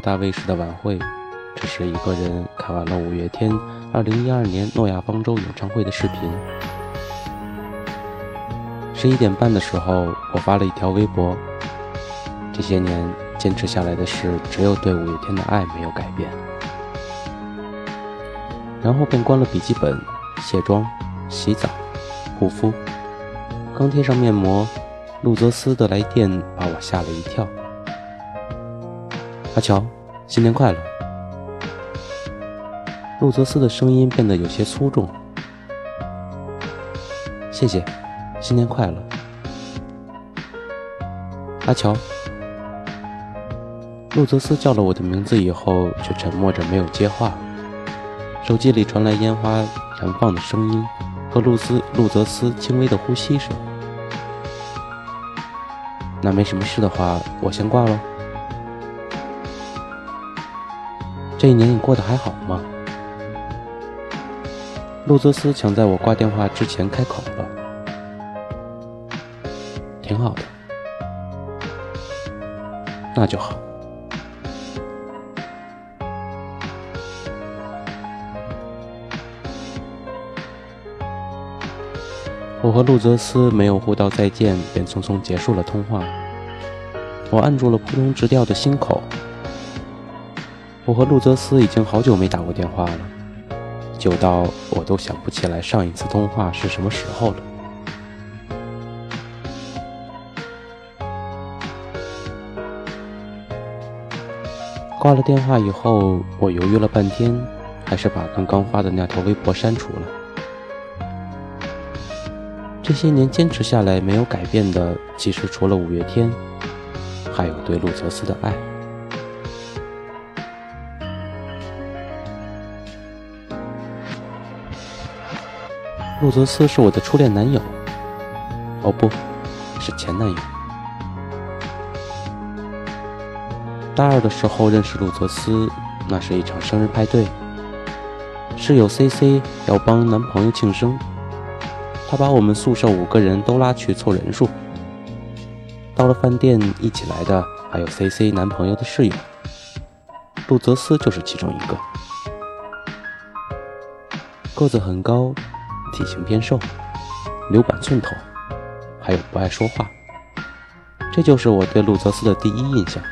大卫视的晚会，只是一个人看完了五月天二零一二年诺亚方舟演唱会的视频。十一点半的时候，我发了一条微博：这些年坚持下来的事，只有对五月天的爱没有改变。然后便关了笔记本，卸妆、洗澡、护肤，刚贴上面膜。陆泽斯的来电把我吓了一跳。阿乔，新年快乐！路泽斯的声音变得有些粗重。谢谢，新年快乐。阿乔，路泽斯叫了我的名字以后，却沉默着没有接话。手机里传来烟花燃放的声音和路斯路泽斯轻微的呼吸声。那没什么事的话，我先挂了。这一年你过得还好吗？陆泽斯抢在我挂电话之前开口了。挺好的。那就好。我和陆泽斯没有互道再见，便匆匆结束了通话。我按住了扑通直跳的心口。我和陆泽斯已经好久没打过电话了，久到我都想不起来上一次通话是什么时候了。挂了电话以后，我犹豫了半天，还是把刚刚发的那条微博删除了。这些年坚持下来没有改变的，其实除了五月天，还有对陆泽斯的爱。路泽斯是我的初恋男友，哦不，是前男友。大二的时候认识路泽斯，那是一场生日派对，室友 C C 要帮男朋友庆生。他把我们宿舍五个人都拉去凑人数。到了饭店，一起来的还有 C C 男朋友的室友，路泽斯就是其中一个。个子很高，体型偏瘦，留板寸头，还有不爱说话。这就是我对陆泽斯的第一印象。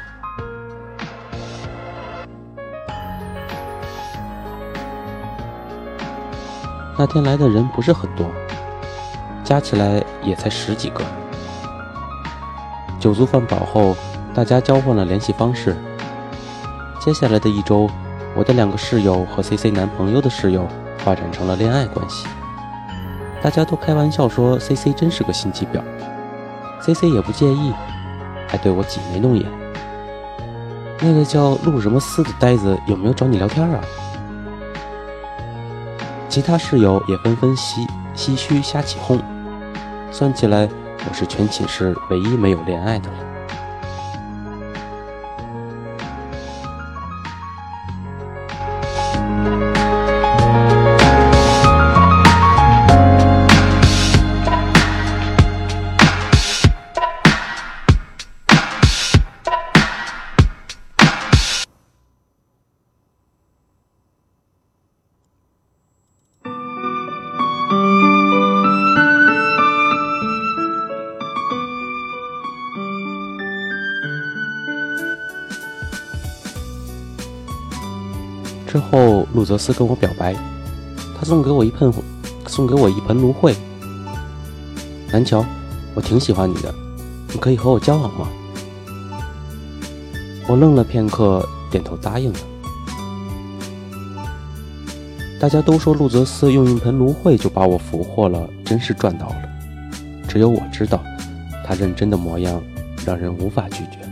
那天来的人不是很多。加起来也才十几个。酒足饭饱后，大家交换了联系方式。接下来的一周，我的两个室友和 C C 男朋友的室友发展成了恋爱关系。大家都开玩笑说 C C 真是个心机婊，C C 也不介意，还对我挤眉弄眼。那个叫陆什么思的呆子有没有找你聊天啊？其他室友也纷纷唏唏嘘瞎起哄。算起来，我是全寝室唯一没有恋爱的了。之后，陆泽斯跟我表白，他送给我一盆，送给我一盆芦荟。南乔，我挺喜欢你的，你可以和我交往吗？我愣了片刻，点头答应了。大家都说陆泽斯用一盆芦荟就把我俘获了，真是赚到了。只有我知道，他认真的模样让人无法拒绝。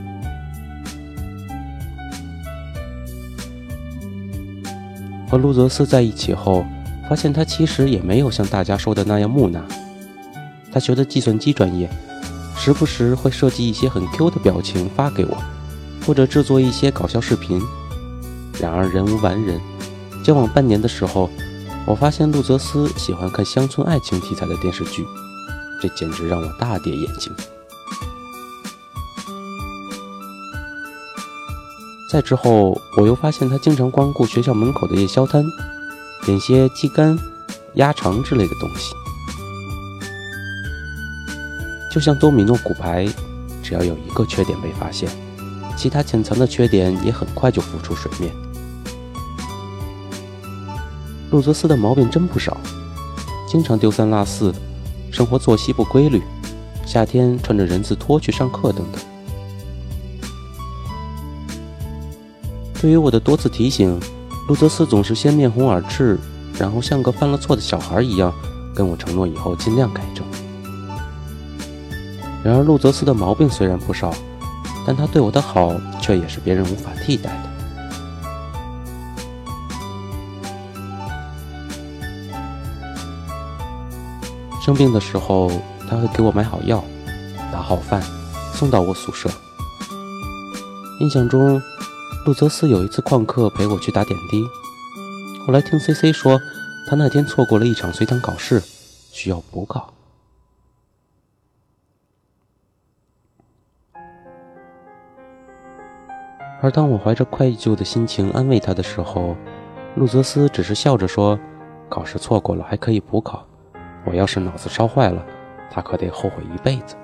和陆泽斯在一起后，发现他其实也没有像大家说的那样木讷。他学的计算机专业，时不时会设计一些很 Q 的表情发给我，或者制作一些搞笑视频。然而人无完人，交往半年的时候，我发现陆泽斯喜欢看乡村爱情题材的电视剧，这简直让我大跌眼镜。再之后，我又发现他经常光顾学校门口的夜宵摊，点些鸡肝、鸭肠之类的东西。就像多米诺骨牌，只要有一个缺点被发现，其他潜藏的缺点也很快就浮出水面。路泽斯的毛病真不少，经常丢三落四，生活作息不规律，夏天穿着人字拖去上课等等。对于我的多次提醒，路泽斯总是先面红耳赤，然后像个犯了错的小孩一样，跟我承诺以后尽量改正。然而，路泽斯的毛病虽然不少，但他对我的好却也是别人无法替代的。生病的时候，他会给我买好药，打好饭，送到我宿舍。印象中，路泽斯有一次旷课陪我去打点滴。后来听 C C 说，他那天错过了一场随堂考试，需要补考。而当我怀着愧疚的心情安慰他的时候，路泽斯只是笑着说：“考试错过了还可以补考。”我要是脑子烧坏了，他可得后悔一辈子。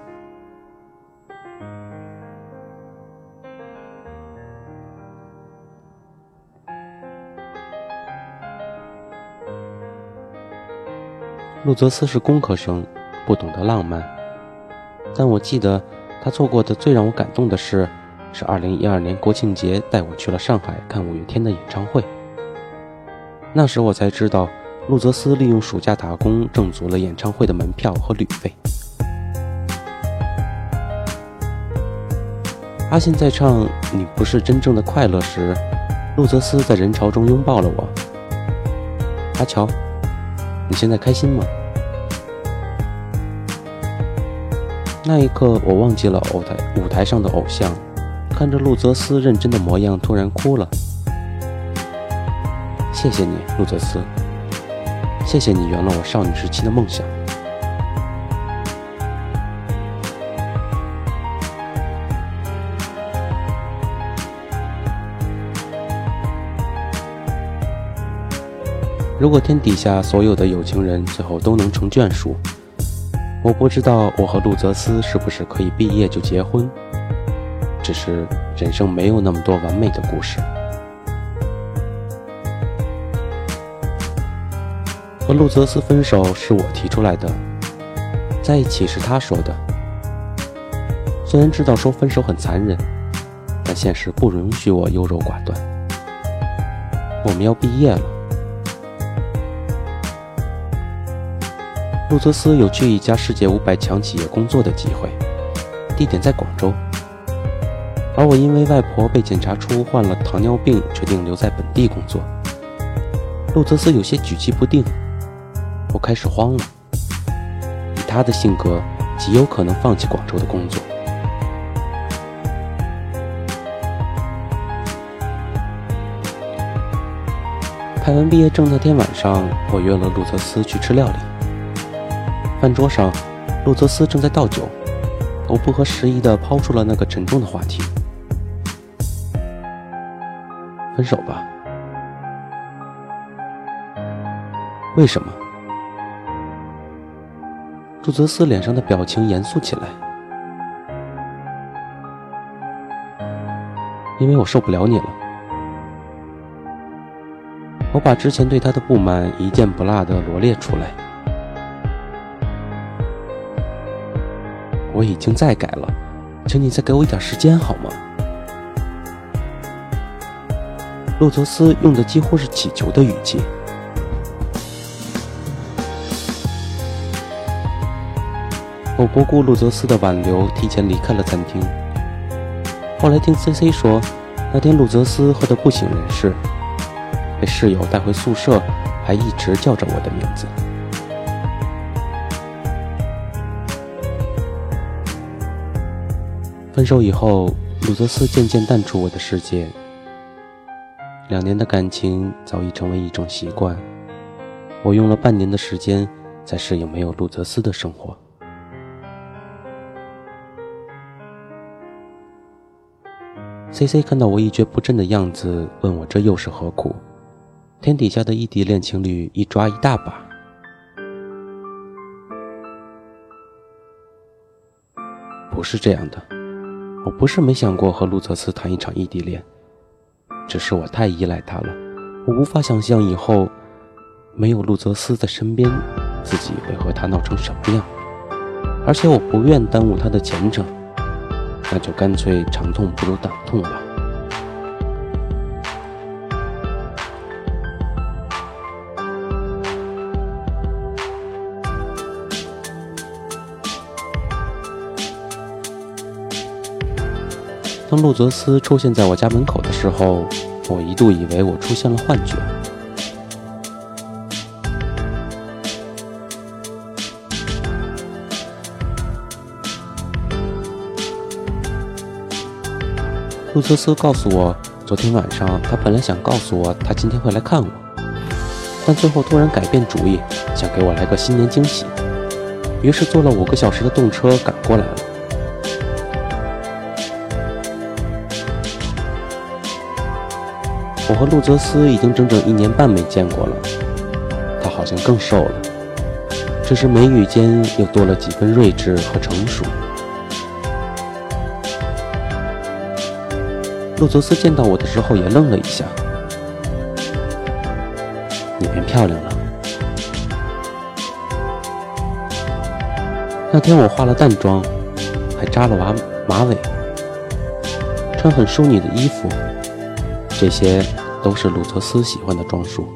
路泽斯是工科生，不懂得浪漫，但我记得他做过的最让我感动的事，是二零一二年国庆节带我去了上海看五月天的演唱会。那时我才知道。路泽斯利用暑假打工挣足了演唱会的门票和旅费。阿信在唱《你不是真正的快乐》时，路泽斯在人潮中拥抱了我。阿乔，你现在开心吗？那一刻，我忘记了偶台舞台上的偶像，看着路泽斯认真的模样，突然哭了。谢谢你，路泽斯。谢谢你圆了我少女时期的梦想。如果天底下所有的有情人最后都能成眷属，我不知道我和陆泽斯是不是可以毕业就结婚。只是人生没有那么多完美的故事。和陆泽斯分手是我提出来的，在一起是他说的。虽然知道说分手很残忍，但现实不允许我优柔寡断。我们要毕业了，路泽斯有去一家世界五百强企业工作的机会，地点在广州，而我因为外婆被检查出患了糖尿病，决定留在本地工作。路泽斯有些举棋不定。我开始慌了，以他的性格，极有可能放弃广州的工作。拍完毕业证那天晚上，我约了路泽斯去吃料理。饭桌上，路泽斯正在倒酒，我不合时宜地抛出了那个沉重的话题：“分手吧。”为什么？朱泽斯脸上的表情严肃起来，因为我受不了你了。我把之前对他的不满一件不落的罗列出来。我已经在改了，请你再给我一点时间好吗？路泽斯用的几乎是乞求的语气。我不顾路泽斯的挽留，提前离开了餐厅。后来听 C C 说，那天路泽斯喝得不省人事，被室友带回宿舍，还一直叫着我的名字。分手以后，路泽斯渐渐淡出我的世界。两年的感情早已成为一种习惯，我用了半年的时间才适应没有路泽斯的生活。C C 看到我一蹶不振的样子，问我这又是何苦？天底下的异地恋情侣一抓一大把。不是这样的，我不是没想过和陆泽斯谈一场异地恋，只是我太依赖他了，我无法想象以后没有陆泽斯在身边，自己会和他闹成什么样。而且我不愿耽误他的前程，那就干脆长痛不如短痛吧。当路泽斯出现在我家门口的时候，我一度以为我出现了幻觉。路泽斯告诉我，昨天晚上他本来想告诉我他今天会来看我，但最后突然改变主意，想给我来个新年惊喜，于是坐了五个小时的动车赶过来了。我和陆泽斯已经整整一年半没见过了，他好像更瘦了，只是眉宇间又多了几分睿智和成熟。陆泽斯见到我的时候也愣了一下：“你变漂亮了。”那天我化了淡妆，还扎了马马尾，穿很淑女的衣服，这些。都是鲁特斯喜欢的装束，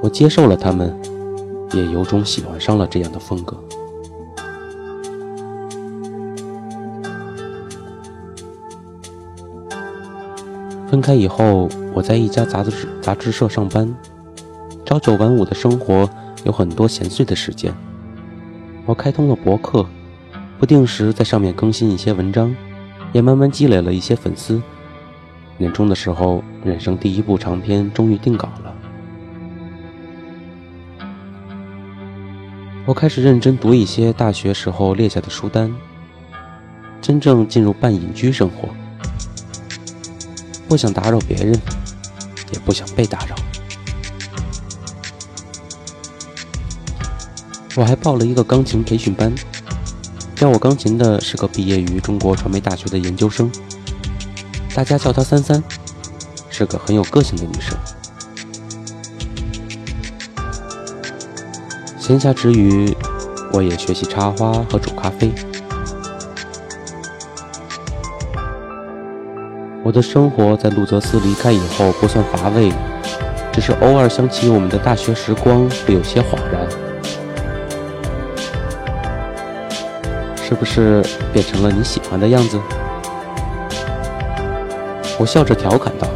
我接受了他们，也由衷喜欢上了这样的风格。分开以后，我在一家杂志杂志社上班，朝九晚五的生活有很多闲碎的时间。我开通了博客，不定时在上面更新一些文章，也慢慢积累了一些粉丝。年终的时候，人生第一部长篇终于定稿了。我开始认真读一些大学时候列下的书单，真正进入半隐居生活，不想打扰别人，也不想被打扰。我还报了一个钢琴培训班，教我钢琴的是个毕业于中国传媒大学的研究生。大家叫她三三，是个很有个性的女生。闲暇之余，我也学习插花和煮咖啡。我的生活在路泽斯离开以后不算乏味，只是偶尔想起我们的大学时光，会有些恍然。是不是变成了你喜欢的样子？我笑着调侃道：“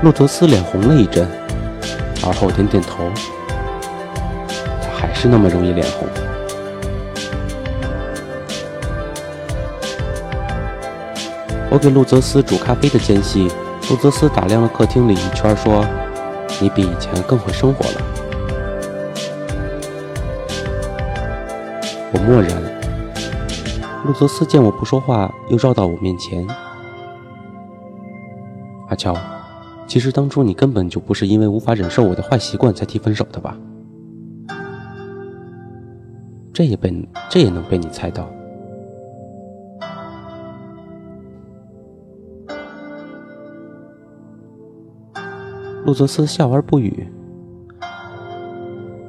路泽斯脸红了一阵，而后点点头。他还是那么容易脸红。”我给路泽斯煮咖啡的间隙，路泽斯打量了客厅里一圈，说：“你比以前更会生活了。”我默然。路泽斯见我不说话，又绕到我面前。阿乔，其实当初你根本就不是因为无法忍受我的坏习惯才提分手的吧？这也被这也能被你猜到。路泽斯笑而不语。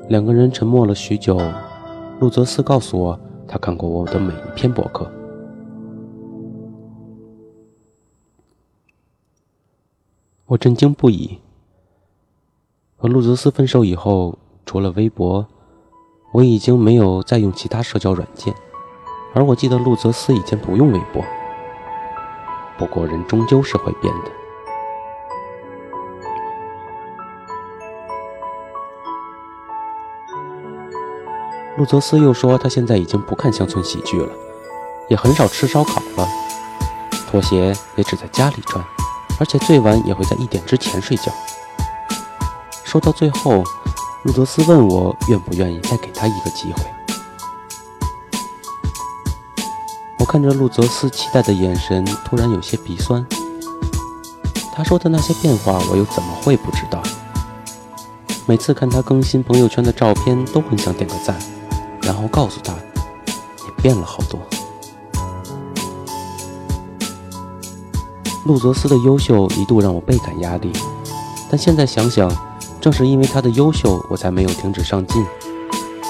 两个人沉默了许久，路泽斯告诉我。他看过我的每一篇博客，我震惊不已。和路泽斯分手以后，除了微博，我已经没有再用其他社交软件。而我记得路泽斯以前不用微博。不过人终究是会变的。路泽斯又说，他现在已经不看乡村喜剧了，也很少吃烧烤了，拖鞋也只在家里穿，而且最晚也会在一点之前睡觉。说到最后，路泽斯问我愿不愿意再给他一个机会。我看着路泽斯期待的眼神，突然有些鼻酸。他说的那些变化，我又怎么会不知道？每次看他更新朋友圈的照片，都很想点个赞，然后告诉他：“你变了好多。”陆泽斯的优秀一度让我倍感压力，但现在想想，正是因为他的优秀，我才没有停止上进。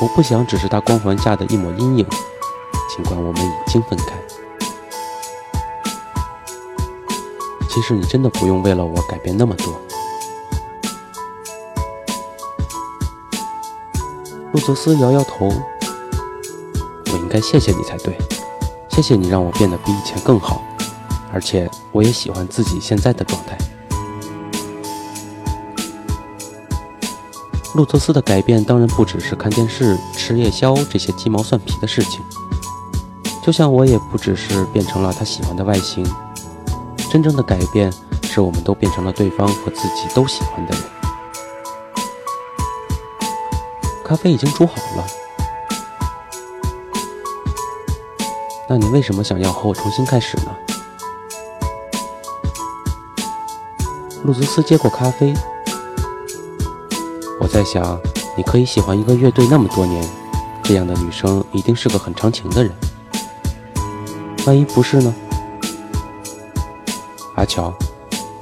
我不想只是他光环下的一抹阴影，尽管我们已经分开。其实你真的不用为了我改变那么多。陆泽斯摇摇头，该谢谢你才对，谢谢你让我变得比以前更好，而且我也喜欢自己现在的状态。路特斯的改变当然不只是看电视、吃夜宵这些鸡毛蒜皮的事情，就像我也不只是变成了他喜欢的外形。真正的改变是我们都变成了对方和自己都喜欢的人。咖啡已经煮好了，那你为什么想要和我重新开始呢？路泽斯接过咖啡。我在想，你可以喜欢一个乐队那么多年，这样的女生一定是个很长情的人。万一不是呢？阿乔，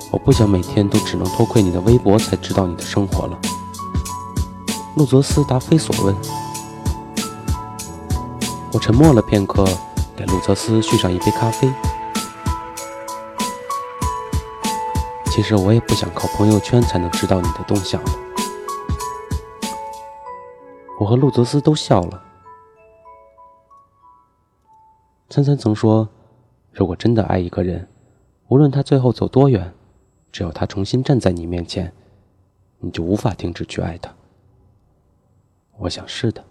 我不想每天都只能偷窥你的微博才知道你的生活了。路泽斯答非所问。我沉默了片刻，给路泽斯续上一杯咖啡。其实我也不想靠朋友圈才能知道你的动向了。我和路泽斯都笑了。参参曾说：“如果真的爱一个人，无论他最后走多远，只要他重新站在你面前，你就无法停止去爱他。”我想是的。